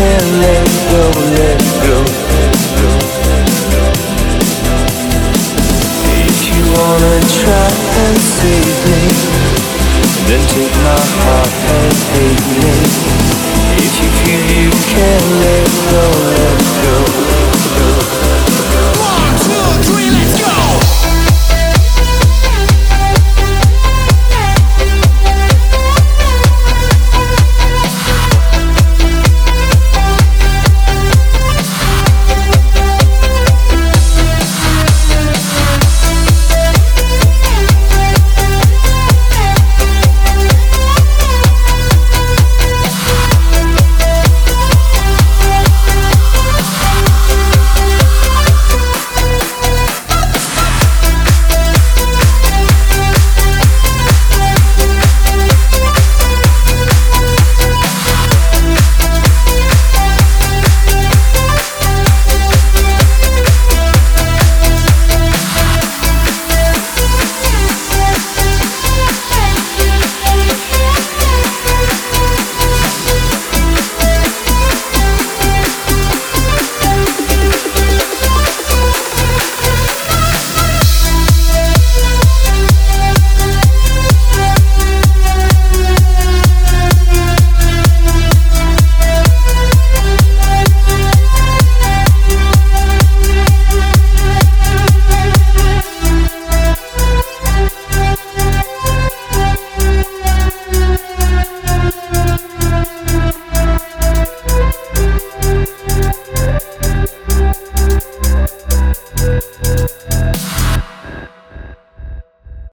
can let go, let